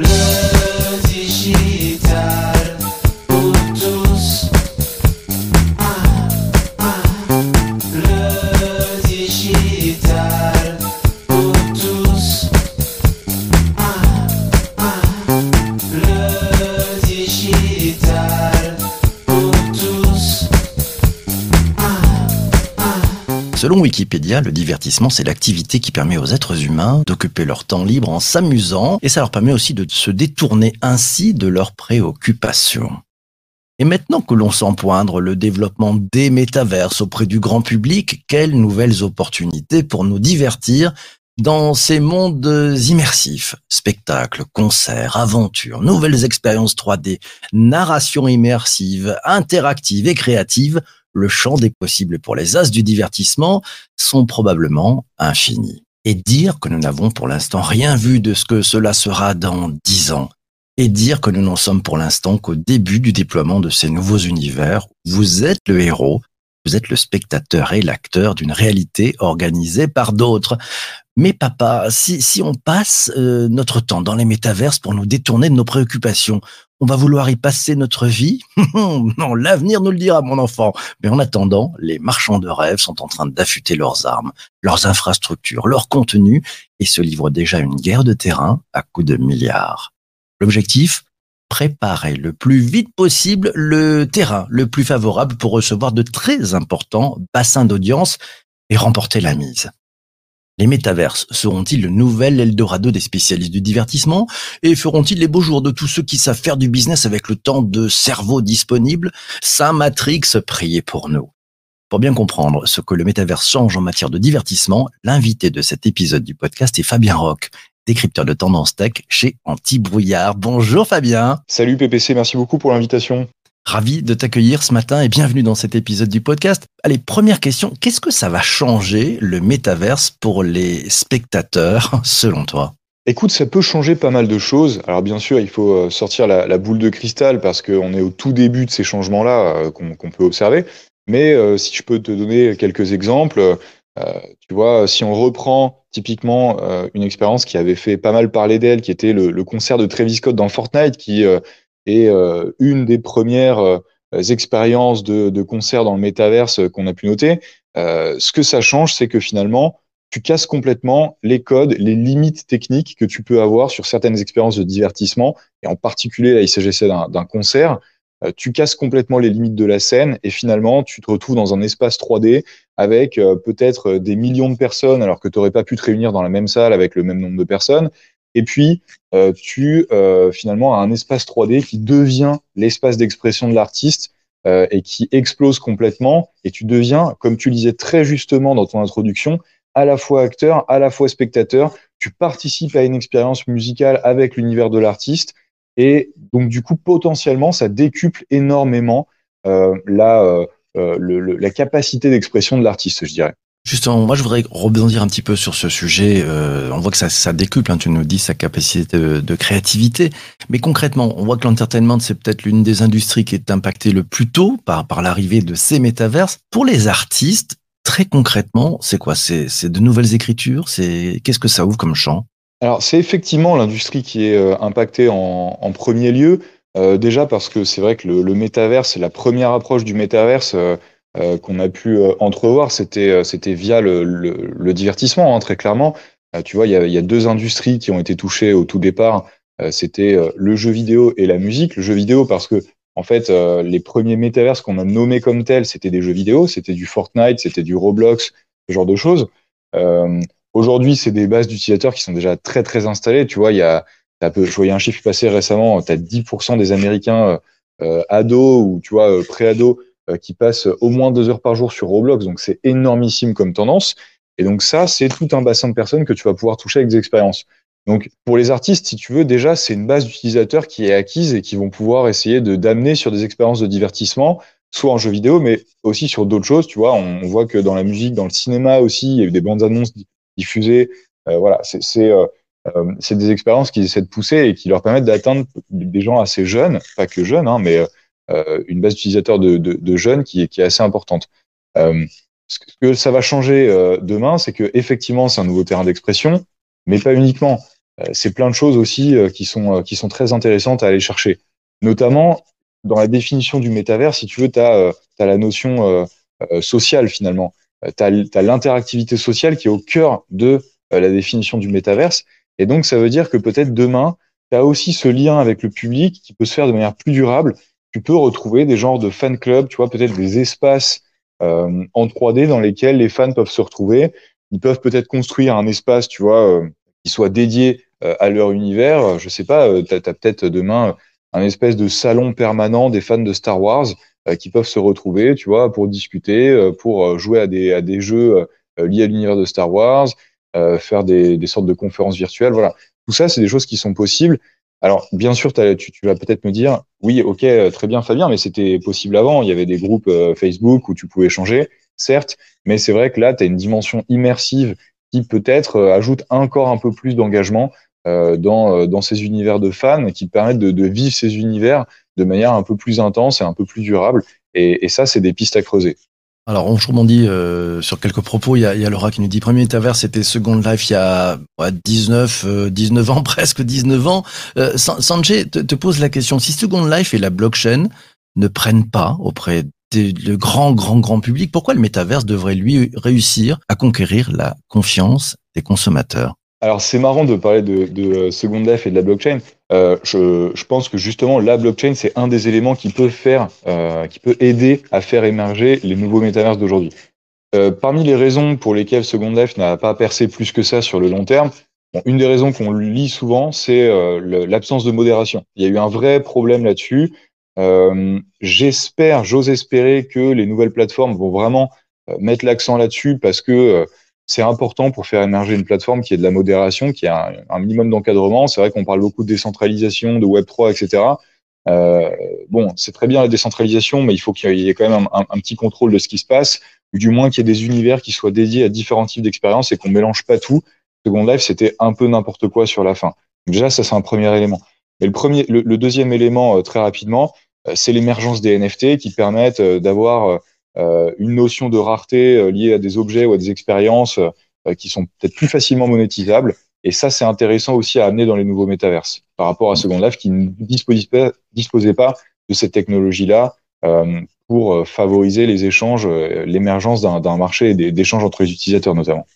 Yeah. Wikipédia, le divertissement, c'est l'activité qui permet aux êtres humains d'occuper leur temps libre en s'amusant et ça leur permet aussi de se détourner ainsi de leurs préoccupations. Et maintenant que l'on sent poindre le développement des métaverses auprès du grand public, quelles nouvelles opportunités pour nous divertir dans ces mondes immersifs, spectacles, concerts, aventures, nouvelles expériences 3D, narration immersive, interactive et créative, le champ des possibles pour les as du divertissement sont probablement infinis. Et dire que nous n'avons pour l'instant rien vu de ce que cela sera dans dix ans, et dire que nous n'en sommes pour l'instant qu'au début du déploiement de ces nouveaux univers, vous êtes le héros, vous êtes le spectateur et l'acteur d'une réalité organisée par d'autres. Mais papa, si, si on passe euh, notre temps dans les métaverses pour nous détourner de nos préoccupations, on va vouloir y passer notre vie? Non, l'avenir nous le dira, mon enfant. Mais en attendant, les marchands de rêves sont en train d'affûter leurs armes, leurs infrastructures, leurs contenus et se livrent déjà une guerre de terrain à coups de milliards. L'objectif? Préparer le plus vite possible le terrain le plus favorable pour recevoir de très importants bassins d'audience et remporter la mise. Les métaverses seront-ils le nouvel Eldorado des spécialistes du divertissement et feront-ils les beaux jours de tous ceux qui savent faire du business avec le temps de cerveau disponible? Saint Matrix, priez pour nous. Pour bien comprendre ce que le métaverse change en matière de divertissement, l'invité de cet épisode du podcast est Fabien Roch, décrypteur de tendance tech chez Anti-Brouillard. Bonjour Fabien. Salut PPC, merci beaucoup pour l'invitation. Ravi de t'accueillir ce matin et bienvenue dans cet épisode du podcast. Allez, première question, qu'est-ce que ça va changer le métaverse pour les spectateurs selon toi? Écoute, ça peut changer pas mal de choses. Alors bien sûr, il faut euh, sortir la, la boule de cristal parce qu'on est au tout début de ces changements-là euh, qu'on peut observer. Mais euh, si je peux te donner quelques exemples, euh, tu vois, si on reprend typiquement euh, une expérience qui avait fait pas mal parler d'elle, qui était le, le concert de Travis Scott dans Fortnite, qui euh, est euh, une des premières euh, expériences de, de concert dans le métaverse qu'on a pu noter. Euh, ce que ça change, c'est que finalement, tu casses complètement les codes, les limites techniques que tu peux avoir sur certaines expériences de divertissement, et en particulier, là, il s'agissait d'un concert. Euh, tu casses complètement les limites de la scène, et finalement, tu te retrouves dans un espace 3D avec euh, peut-être des millions de personnes, alors que tu n'aurais pas pu te réunir dans la même salle avec le même nombre de personnes. Et puis, euh, tu euh, finalement as un espace 3D qui devient l'espace d'expression de l'artiste euh, et qui explose complètement. Et tu deviens, comme tu disais très justement dans ton introduction, à la fois acteur, à la fois spectateur. Tu participes à une expérience musicale avec l'univers de l'artiste. Et donc, du coup, potentiellement, ça décuple énormément euh, la, euh, euh, le- le- la capacité d'expression de l'artiste, je dirais. Justement, moi je voudrais rebondir un petit peu sur ce sujet. Euh, on voit que ça, ça décuple, hein, tu nous dis sa capacité de, de créativité. Mais concrètement, on voit que l'entertainment, c'est peut-être l'une des industries qui est impactée le plus tôt par, par l'arrivée de ces métaverses. Pour les artistes, très concrètement, c'est quoi? C'est de nouvelles écritures? C'est Qu'est-ce que ça ouvre comme champ? Alors, c'est effectivement l'industrie qui est euh, impactée en, en premier lieu. Euh, déjà parce que c'est vrai que le, le métaverse, la première approche du métaverse euh, euh, qu'on a pu euh, entrevoir, c'était euh, c'était via le, le, le divertissement, hein, très clairement. Tu vois, il y a, y a deux industries qui ont été touchées au tout départ. C'était le jeu vidéo et la musique. Le jeu vidéo parce que en fait, les premiers métaverses qu'on a nommés comme tels, c'était des jeux vidéo, c'était du Fortnite, c'était du Roblox, ce genre de choses. Euh, Aujourd'hui, c'est des bases d'utilisateurs qui sont déjà très très installées. Tu vois, il y a, je voyais un chiffre passer récemment, tu as 10% des Américains euh, ados ou tu vois euh, pré-ados euh, qui passent au moins deux heures par jour sur Roblox. Donc c'est énormissime comme tendance. Et donc ça, c'est tout un bassin de personnes que tu vas pouvoir toucher avec des expériences. Donc pour les artistes, si tu veux, déjà c'est une base d'utilisateurs qui est acquise et qui vont pouvoir essayer de d'amener sur des expériences de divertissement, soit en jeu vidéo, mais aussi sur d'autres choses. Tu vois, on, voit que dans la musique, dans le cinéma aussi, il y a eu des bandes annonces diffusées. Euh, voilà, c'est c'est euh, euh, des expériences qui essaient de pousser et qui leur permettent d'atteindre des gens assez jeunes, pas que jeunes, hein, mais euh, une base d'utilisateurs de, de, de jeunes qui, qui est assez importante. Euh, ce que ça va changer euh, demain, c'est que effectivement, c'est un nouveau terrain d'expression, mais pas uniquement. c'est plein de choses aussi qui sont qui sont très intéressantes à aller chercher. Notamment dans la définition du métavers, si tu veux, tu as, la notion sociale finalement. Tu as, l'interactivité sociale qui est au cœur de la définition du métaverse. Et donc, ça veut dire que peut-être demain, tu as aussi ce lien avec le public qui peut se faire de manière plus durable. Tu peux retrouver des genres de fan clubs, tu vois, peut-être des espaces euh, en 3D dans lesquels les fans peuvent se retrouver. Ils peuvent peut-être construire un espace, tu vois, euh, qui soit dédié euh, à leur univers. Je sais pas, tu as, peut-être demain un espèce de salon permanent des fans de Star Wars qui peuvent se retrouver, tu vois, pour discuter, pour jouer à des, à des jeux liés à l'univers de Star Wars, faire des, des sortes de conférences virtuelles. Voilà. Tout ça, c'est des choses qui sont possibles. Alors, bien sûr, tu, vas peut-être me dire, oui, ok, euh, très bien, Fabien, mais c'était possible avant. Il y avait des groupes euh, Facebook où tu pouvais changer, certes, mais c'est vrai que là, tu as une dimension immersive qui peut-être euh, ajoute encore un peu plus d'engagement dans, dans ces univers de fans, qui permettent de, de, vivre ces univers de manière un peu plus intense et un peu plus durable. Et, ça, c'est des pistes à creuser. Alors, on rebondit euh, sur quelques propos. Il y, a, il y Laura qui nous dit premier Metaverse, c'était Second Life il y a 19, 19 euh, ans, presque 19 ans. Euh, Sanjay te, pose la question si Second Life et la blockchain ne prennent pas auprès du grand, grand, grand public, pourquoi le Metaverse devrait lui réussir à conquérir la confiance des consommateurs? Alors c'est marrant de parler de, de, Second Life et de la blockchain. Euh, je, je, pense que justement la blockchain c'est un des éléments qui peut faire, euh, qui peut aider à faire émerger les nouveaux métaverses d'aujourd'hui. Euh, parmi les raisons pour lesquelles Second Life n'a pas percé plus que ça sur le long terme, une des raisons qu'on lit souvent c'est euh, l'absence de modération. Il y a eu un vrai problème là-dessus. Euh, j'espère, j'ose espérer que les nouvelles plateformes vont vraiment euh, mettre l'accent là-dessus parce que c'est important pour faire émerger une plateforme qui est de la modération, qui a un, minimum d'encadrement. C'est vrai qu'on parle beaucoup de décentralisation, de Web3, etc. Euh, bon, c'est très bien la décentralisation, mais il faut qu'il y ait quand même un, petit contrôle de ce qui se passe, ou du moins qu'il y ait des univers qui soient dédiés à différents types d'expériences et qu'on mélange pas tout. Second Life, c'était un peu n'importe quoi sur la fin. déjà, ça c'est un premier élément. Et le premier, le, deuxième élément, euh, très rapidement, euh, c'est l'émergence des NFT qui permettent euh, d'avoir euh, une notion de rareté euh, liée à des objets ou à des expériences euh, qui sont peut-être plus facilement monétisables. Et ça, c'est intéressant aussi à amener dans les nouveaux métaverses par rapport à Second Life qui ne disposait pas, de cette technologie-là pour favoriser les échanges, l'émergence d'un marché et d'échanges entre les utilisateurs notamment.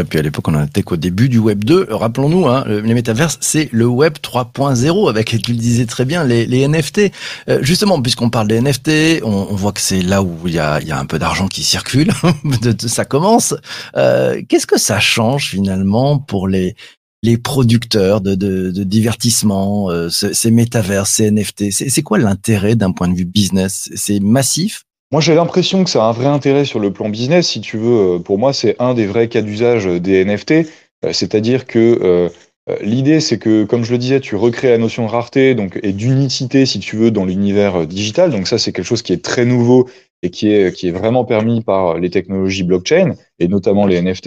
Et puis à l'époque, on était qu'au début du Web 2. Rappelons-nous, hein, les métaverses, c'est le Web 3.0 avec, tu le disais très bien, les, les NFT. Euh, justement, puisqu'on parle des NFT, on, on voit que c'est là où il y a, y a un peu d'argent qui circule. ça commence. Euh, Qu'est-ce que ça change finalement pour les les producteurs de, de, de divertissement, euh, ces métaverses, ces NFT C'est quoi l'intérêt d'un point de vue business? C'est massif moi, j'ai l'impression que ça a un vrai intérêt sur le plan business. Si tu veux, euh, pour moi, c'est un des vrais cas d'usage des NFT. Euh, c'est-à-dire que euh, l'idée, c'est que, comme je le disais, tu recrées la notion de rareté donc, et d'unicité, si tu veux, dans l'univers digital. Donc ça, c'est quelque chose qui est très nouveau et qui est, qui est vraiment permis par les technologies blockchain et notamment les NFT.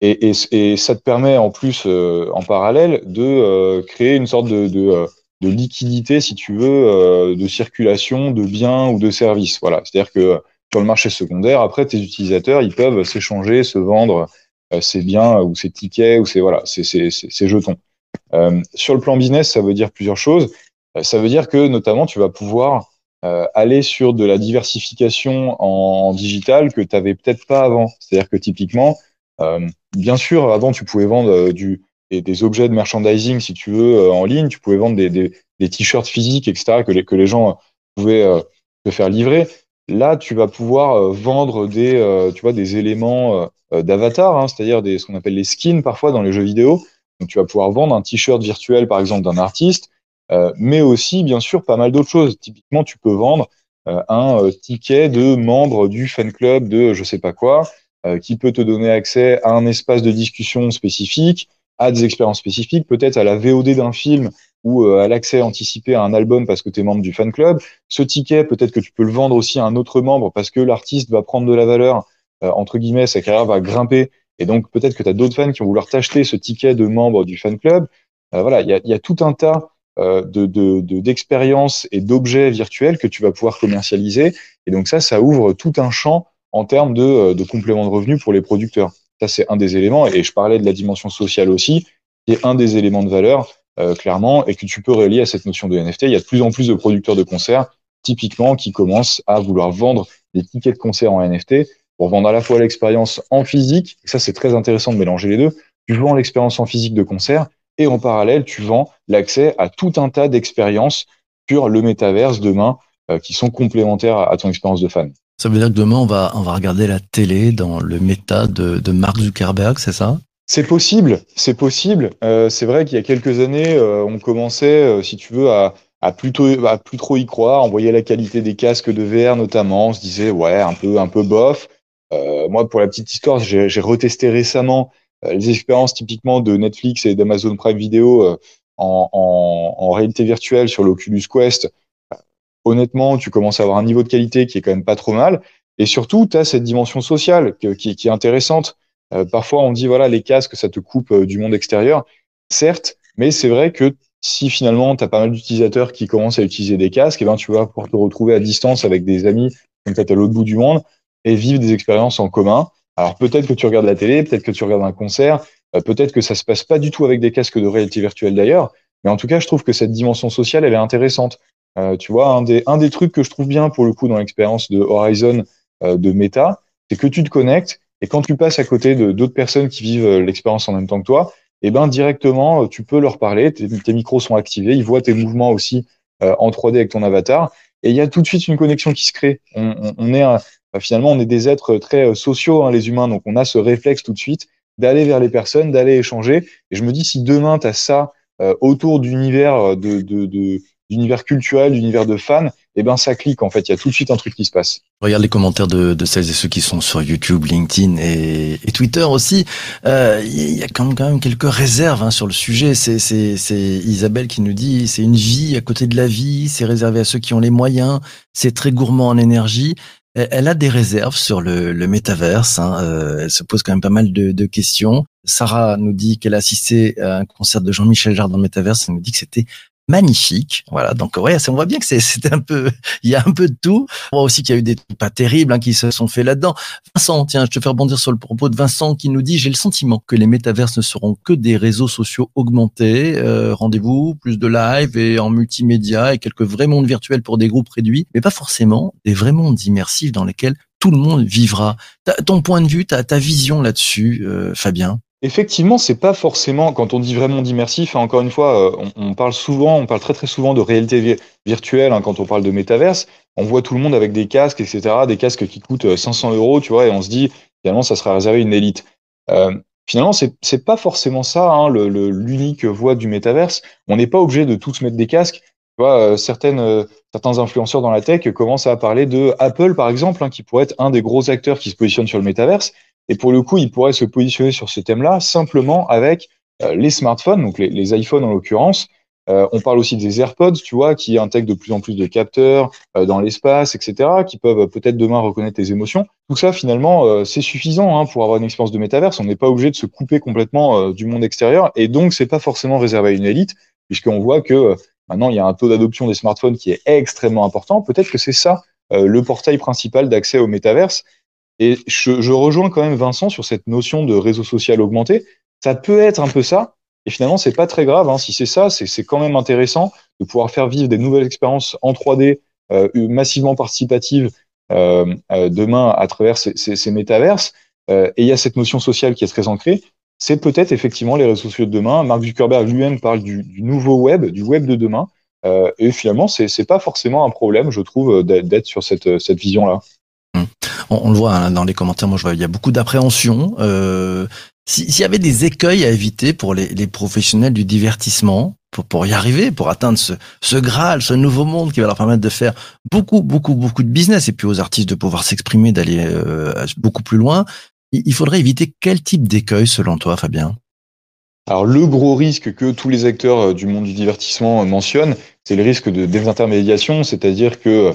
et, et, et, ça te permet en plus, en parallèle, de créer une sorte de, de de liquidité, si tu veux, euh, de circulation de biens ou de services. Voilà, c'est-à-dire que sur le marché secondaire, après, tes utilisateurs, ils peuvent s'échanger, se vendre euh, ces biens ou ces tickets ou ces voilà, ces, ces, ces jetons. Euh, sur le plan business, ça veut dire plusieurs choses. Euh, ça veut dire que notamment, tu vas pouvoir aller sur de la diversification en, digital que tu n'avais peut-être pas avant. C'est-à-dire que typiquement, bien sûr, avant, tu pouvais vendre du des, des, objets de merchandising, si tu veux, euh, en ligne. Tu pouvais vendre des, des, des t-shirts physiques, etc., que les, que les gens pouvaient euh, te faire livrer. Là, tu vas pouvoir euh, vendre des, tu vois, des éléments d'avatar, hein, c'est-à-dire ce qu'on appelle les skins parfois dans les jeux vidéo. Donc, tu vas pouvoir vendre un t-shirt virtuel, par exemple, d'un artiste, mais aussi, bien sûr, pas mal d'autres choses. Typiquement, tu peux vendre un ticket de membre du fan club de je sais pas quoi, qui peut te donner accès à un espace de discussion spécifique, à des expériences spécifiques, peut-être à la VOD d'un film ou euh, à l'accès anticipé à un album parce que tu es membre du fan club. Ce ticket, peut-être que tu peux le vendre aussi à un autre membre parce que l'artiste va prendre de la valeur, euh, entre guillemets, sa carrière va grimper. Et donc peut-être que tu as d'autres fans qui vont vouloir t'acheter ce ticket de membre du fan club. Euh, voilà, il y a, y a, tout un tas de, d'expériences de, et d'objets virtuels que tu vas pouvoir commercialiser. Et donc ça, ça ouvre tout un champ en termes de, de complément de revenus pour les producteurs. Ça, c'est un des éléments. Et je parlais de la dimension sociale aussi. qui est un des éléments de valeur, euh, clairement, et que tu peux relier à cette notion de NFT. Il y a de plus en plus de producteurs de concerts, typiquement, qui commencent à vouloir vendre des tickets de concert en NFT pour vendre à la fois l'expérience en physique, ça c'est très intéressant de mélanger les deux, tu vends l'expérience en physique de concert, et en parallèle, tu vends l'accès à tout un tas d'expériences sur le métaverse demain euh, qui sont complémentaires à, ton expérience de fan. Ça veut dire que demain, on va, on va regarder la télé dans le méta de, de Mark Zuckerberg, c'est ça? C'est possible, c'est possible. Euh, c'est vrai qu'il y a quelques années, euh, on commençait, euh, si tu veux, à, à plutôt à plus trop y croire. On voyait la qualité des casques de VR notamment. On se disait ouais, un peu un peu bof. Euh, moi, pour la petite histoire, j'ai retesté récemment les expériences typiquement de Netflix et d'Amazon Prime Video en, en, en, réalité virtuelle sur l'Oculus Quest, honnêtement, tu commences à avoir un niveau de qualité qui est quand même pas trop mal. Et surtout, tu as cette dimension sociale qui, est intéressante. Euh, parfois, on dit, voilà, les casques, ça te coupe euh, du monde extérieur. Certes, mais c'est vrai que si finalement, tu as pas mal d'utilisateurs qui commencent à utiliser des casques, eh ben, tu vas pouvoir te retrouver à distance avec des amis peut-être à l'autre bout du monde et vivre des expériences en commun. Alors peut-être que tu regardes la télé, peut-être que tu regardes un concert, euh, peut-être que ça se passe pas du tout avec des casques de réalité virtuelle d'ailleurs, mais en tout cas, je trouve que cette dimension sociale, elle est intéressante. Euh, tu vois, un des, un des trucs que je trouve bien pour le coup dans l'expérience de Horizon euh, de Meta, c'est que tu te connectes et quand tu passes à côté de d'autres personnes qui vivent euh, l'expérience en même temps que toi, et eh ben directement, tu peux leur parler, tes, tes, micros sont activés, ils voient tes mouvements aussi en 3D avec ton avatar, et il y a tout de suite une connexion qui se crée. On, on, on est un, finalement, on est des êtres très sociaux, hein, les humains, donc on a ce réflexe tout de suite d'aller vers les personnes, d'aller échanger. Et je me dis, si demain, tu as ça euh, autour d'univers de, de, de, d'univers culturel, d'univers de fans, eh ben ça clique en fait. Il y a tout de suite un truc qui se passe. Regarde les commentaires de, de celles et ceux qui sont sur YouTube, LinkedIn et, et Twitter aussi. Euh, il y a quand même, quand même quelques réserves hein, sur le sujet. C'est, c'est, c'est Isabelle qui nous dit c'est une vie à côté de la vie. C'est réservé à ceux qui ont les moyens. C'est très gourmand en énergie. Elle a des réserves sur le, le métaverse. Hein. Euh, elle se pose quand même pas mal de, de questions. Sarah nous dit qu'elle a assisté à un concert de Jean-Michel Jarre dans le métaverse. Elle nous dit que c'était magnifique. Voilà, donc ouais, on voit bien que c'était un peu, il y a un peu de tout. On voit aussi qu'il y a eu des trucs pas terribles hein, qui se sont faits là-dedans. Vincent, tiens, je te fais rebondir sur le propos de Vincent qui nous dit j'ai le sentiment que les métaverses ne seront que des réseaux sociaux augmentés, euh, rendez-vous, plus de live et en multimédia et quelques vrais mondes virtuels pour des groupes réduits, mais pas forcément des vrais mondes immersifs dans lesquels tout le monde vivra. ton point de vue, ta, ta vision là-dessus, euh, Fabien? Effectivement, c'est pas forcément quand on dit vraiment d'immersif. Hein, encore une fois, euh, on, parle souvent, on parle très très souvent de réalité virtuelle hein, quand on parle de métaverse. On voit tout le monde avec des casques, etc., des casques qui coûtent 500 euh, euros, tu vois, et on se dit finalement ça sera réservé à une élite. Euh, finalement, c'est pas forcément ça hein, l'unique voie du métaverse. On n'est pas obligé de tous mettre des casques. Tu vois, certaines certains influenceurs dans la tech commencent à parler de Apple par exemple, qui pourrait être un des gros acteurs qui se positionne sur le métaverse. Et pour le coup, il pourrait se positionner sur ce thème-là simplement avec euh, les smartphones, donc les, iPhones en l'occurrence. Euh, on parle aussi des AirPods, tu vois, qui intègrent de plus en plus de capteurs euh, dans l'espace, etc., qui peuvent peut-être demain reconnaître les émotions. Tout ça, finalement, c'est suffisant hein, pour avoir une expérience de métaverse. On n'est pas obligé de se couper complètement du monde extérieur, et donc c'est pas forcément réservé à une élite, puisqu'on voit que maintenant il y a un taux d'adoption des smartphones qui est extrêmement important. Peut-être que c'est ça le portail principal d'accès au métaverse. Et je, je, rejoins quand même Vincent sur cette notion de réseau social augmenté. Ça peut être un peu ça, et finalement, c'est pas très grave. Hein. Si c'est ça, c'est quand même intéressant de pouvoir faire vivre des nouvelles expériences en 3D euh, massivement participatives euh, euh, demain à travers ces, ces, ces métaverses. Euh, et il y a cette notion sociale qui est très ancrée. C'est peut-être effectivement les réseaux sociaux de demain. Mark Zuckerberg lui-même parle du, du, nouveau web, du web de demain. Euh, et finalement, c'est pas forcément un problème, je trouve, d'être sur cette, cette vision-là. Mmh on, le voit hein, dans les commentaires, moi je vois, il y a beaucoup d'appréhension. Euh, S'il y avait des écueils à éviter pour les, professionnels du divertissement, pour, y arriver, pour atteindre ce, Graal, ce nouveau monde qui va leur permettre de faire beaucoup, beaucoup, beaucoup de business et puis aux artistes de pouvoir s'exprimer, d'aller euh, beaucoup plus loin, il faudrait éviter quel type d'écueil selon toi, Fabien? Alors le gros risque que tous les acteurs euh, du monde du divertissement mentionnent, c'est le risque de désintermédiation, c'est-à-dire que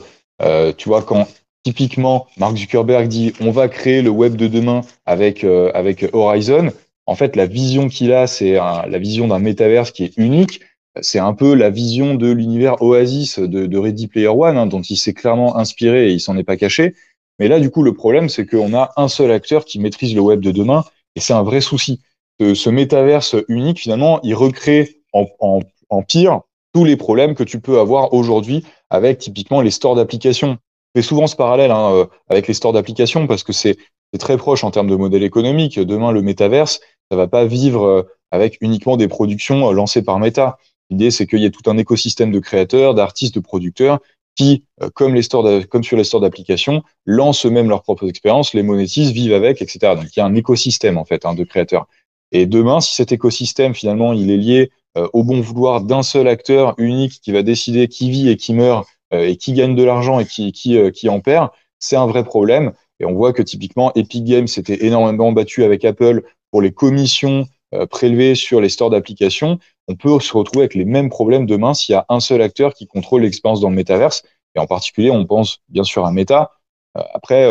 tu vois quand Typiquement, Mark Zuckerberg dit on va créer le web de demain avec euh, avec Horizon. En fait, la vision qu'il a, c'est la vision d'un métaverse qui est unique. C'est un peu la vision de l'univers Oasis de, de, Ready Player One, hein, dont il s'est clairement inspiré et il s'en est pas caché. Mais là, du coup, le problème, c'est qu'on a un seul acteur qui maîtrise le web de demain, et c'est un vrai souci. ce, ce métaverse unique, finalement, il recrée en, en, en pire tous les problèmes que tu peux avoir aujourd'hui avec typiquement les stores d'applications. Fais souvent ce parallèle hein, euh, avec les stores d'applications parce que c'est très proche en termes de modèle économique. Demain, le métaverse, ça va pas vivre euh, avec uniquement des productions euh, lancées par Meta. L'idée, c'est qu'il y ait tout un écosystème de créateurs, d'artistes, de producteurs qui, comme, les stores comme sur les stores d'applications, lancent eux-mêmes leurs propres expériences, les monétisent, vivent avec, etc. Donc il y a un écosystème en fait hein, de créateurs. Et demain, si cet écosystème finalement il est lié euh, au bon vouloir d'un seul acteur unique qui va décider qui vit et qui meurt et qui gagne de l'argent et qui, qui, euh, qui en perd, c'est un vrai problème. Et on voit que typiquement Epic Games s'était énormément battu avec Apple pour les commissions prélevées sur les stores d'applications. On peut se retrouver avec les mêmes problèmes demain s'il y a un seul acteur qui contrôle l'expérience dans le métaverse. Et en particulier, on pense bien sûr à Meta. après,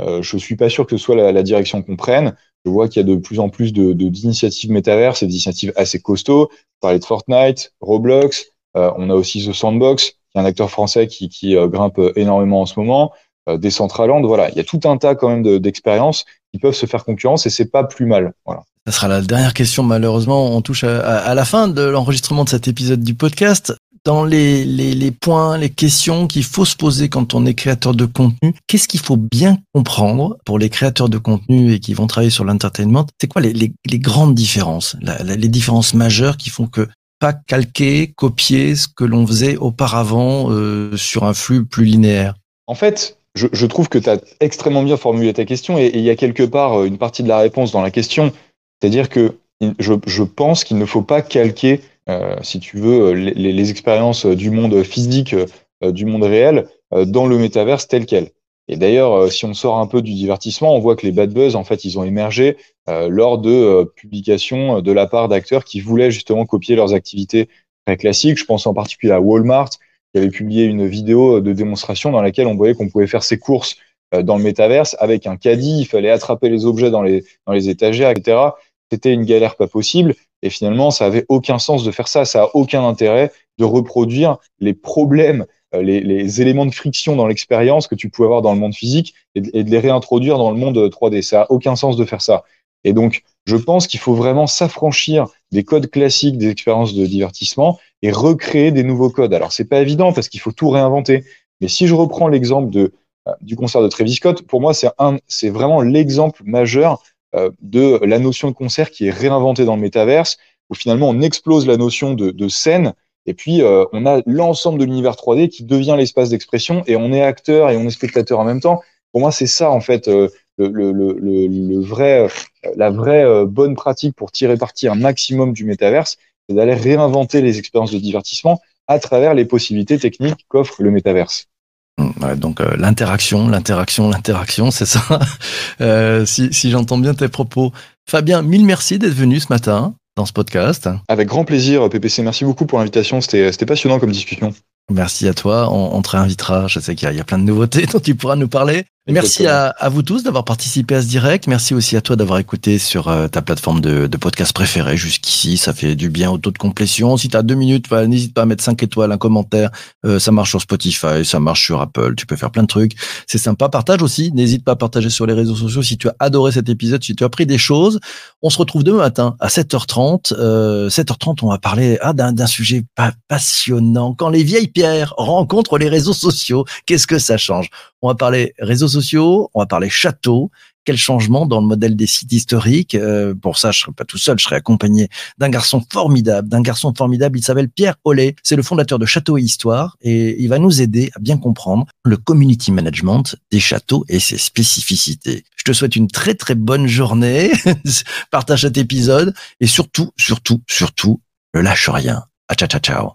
je suis pas sûr que ce soit la, direction qu'on prenne. Je vois qu'il y a de plus en plus de, d'initiatives métaverses et d'initiatives assez costauds. On parlait de Fortnite, Roblox. Euh, on a aussi The Sandbox, qui est un acteur français qui, qui euh, grimpe énormément en ce moment. Euh, Decentraland, voilà, il y a tout un tas quand même d'expériences qui peuvent se faire concurrence et c'est pas plus mal. Voilà. Ça sera la dernière question, malheureusement. On touche à, à la fin de l'enregistrement de cet épisode du podcast dans les, les, les, points, les questions qu'il faut se poser quand on est créateur de contenu, qu'est-ce qu'il faut bien comprendre pour les créateurs de contenu et qui vont travailler sur l'entertainment? C'est quoi les, les, grandes différences, la, les différences majeures qui font que pas calquer, copier ce que l'on faisait auparavant euh, sur un flux plus linéaire En fait, je, trouve que tu as extrêmement bien formulé ta question et, il y a quelque part euh, une partie de la réponse dans la question. C'est-à-dire que je, pense qu'il ne faut pas calquer euh, si tu veux, les, expériences du monde physique, du monde réel, dans le métaverse tel quel. Et d'ailleurs, si on sort un peu du divertissement, on voit que les bad buzz, en fait, ils ont émergé lors de publications de la part d'acteurs qui voulaient justement copier leurs activités très classiques. Je pense en particulier à Walmart, qui avait publié une vidéo de démonstration dans laquelle on voyait qu'on pouvait faire ses courses dans le métaverse avec un caddie, il fallait attraper les objets dans les, dans les étagères, etc. C'était une galère pas possible. Et finalement, ça avait aucun sens de faire ça. Ça a aucun intérêt de reproduire les problèmes, euh, les, éléments de friction dans l'expérience que tu pouvais avoir dans le monde physique et de, les réintroduire dans le monde 3D. Ça a aucun sens de faire ça. Et donc, je pense qu'il faut vraiment s'affranchir des codes classiques des expériences de divertissement et recréer des nouveaux codes. Alors, c'est pas évident parce qu'il faut tout réinventer. Mais si je reprends l'exemple de, euh, du concert de Travis Scott, pour moi, c'est c'est vraiment l'exemple majeur euh, de la notion de concert qui est réinventée dans le métaverse, où finalement on explose la notion de, de scène, et puis euh, on a l'ensemble de l'univers 3D qui devient l'espace d'expression, et on est acteur et on est spectateur en même temps. Pour moi, c'est ça en fait euh, le, le, le, le, vrai, la vraie bonne pratique pour tirer parti un maximum du métaverse, c'est d'aller réinventer les expériences de divertissement à travers les possibilités techniques qu'offre le métaverse. Ouais, donc euh, l'interaction, l'interaction, l'interaction, c'est ça. Euh, si, si j'entends bien tes propos. Fabien, mille merci d'être venu ce matin dans ce podcast. Avec grand plaisir, PPC. Merci beaucoup pour l'invitation. C'était passionnant comme discussion. Merci à toi. On, on te réinvitera. Je sais qu'il y, y, a plein de nouveautés dont tu pourras nous parler. Merci à, vous tous d'avoir participé à ce direct. Merci aussi à toi d'avoir écouté sur euh, ta plateforme de, de, podcast préférée jusqu'ici. Ça fait du bien au taux de complétion. Si tu as deux minutes, bah, n'hésite pas à mettre cinq étoiles, un commentaire. Euh, ça marche sur Spotify, ça marche sur Apple. Tu peux faire plein de trucs. C'est sympa. Partage aussi. N'hésite pas à partager sur les réseaux sociaux si tu as adoré cet épisode, si tu as appris des choses. On se retrouve demain matin à 7h30. Euh, 7h30, on va parler ah, d'un sujet pas passionnant. Quand les vieilles pierres rencontrent les réseaux sociaux, qu'est-ce que ça change? On va parler réseaux sociaux, on va parler château. Quel changement dans le modèle des sites historiques? Euh, Pour ça, je serai pas tout seul, je serai accompagné d'un garçon formidable, d'un garçon formidable. Il s'appelle Pierre Ollet. C'est le fondateur de Château et Histoire et il va nous aider à bien comprendre le community management des châteaux et ses spécificités. Je te souhaite une très très bonne journée. Partage cet épisode et surtout, surtout, surtout, ne lâche rien. À ciao, ciao, ciao.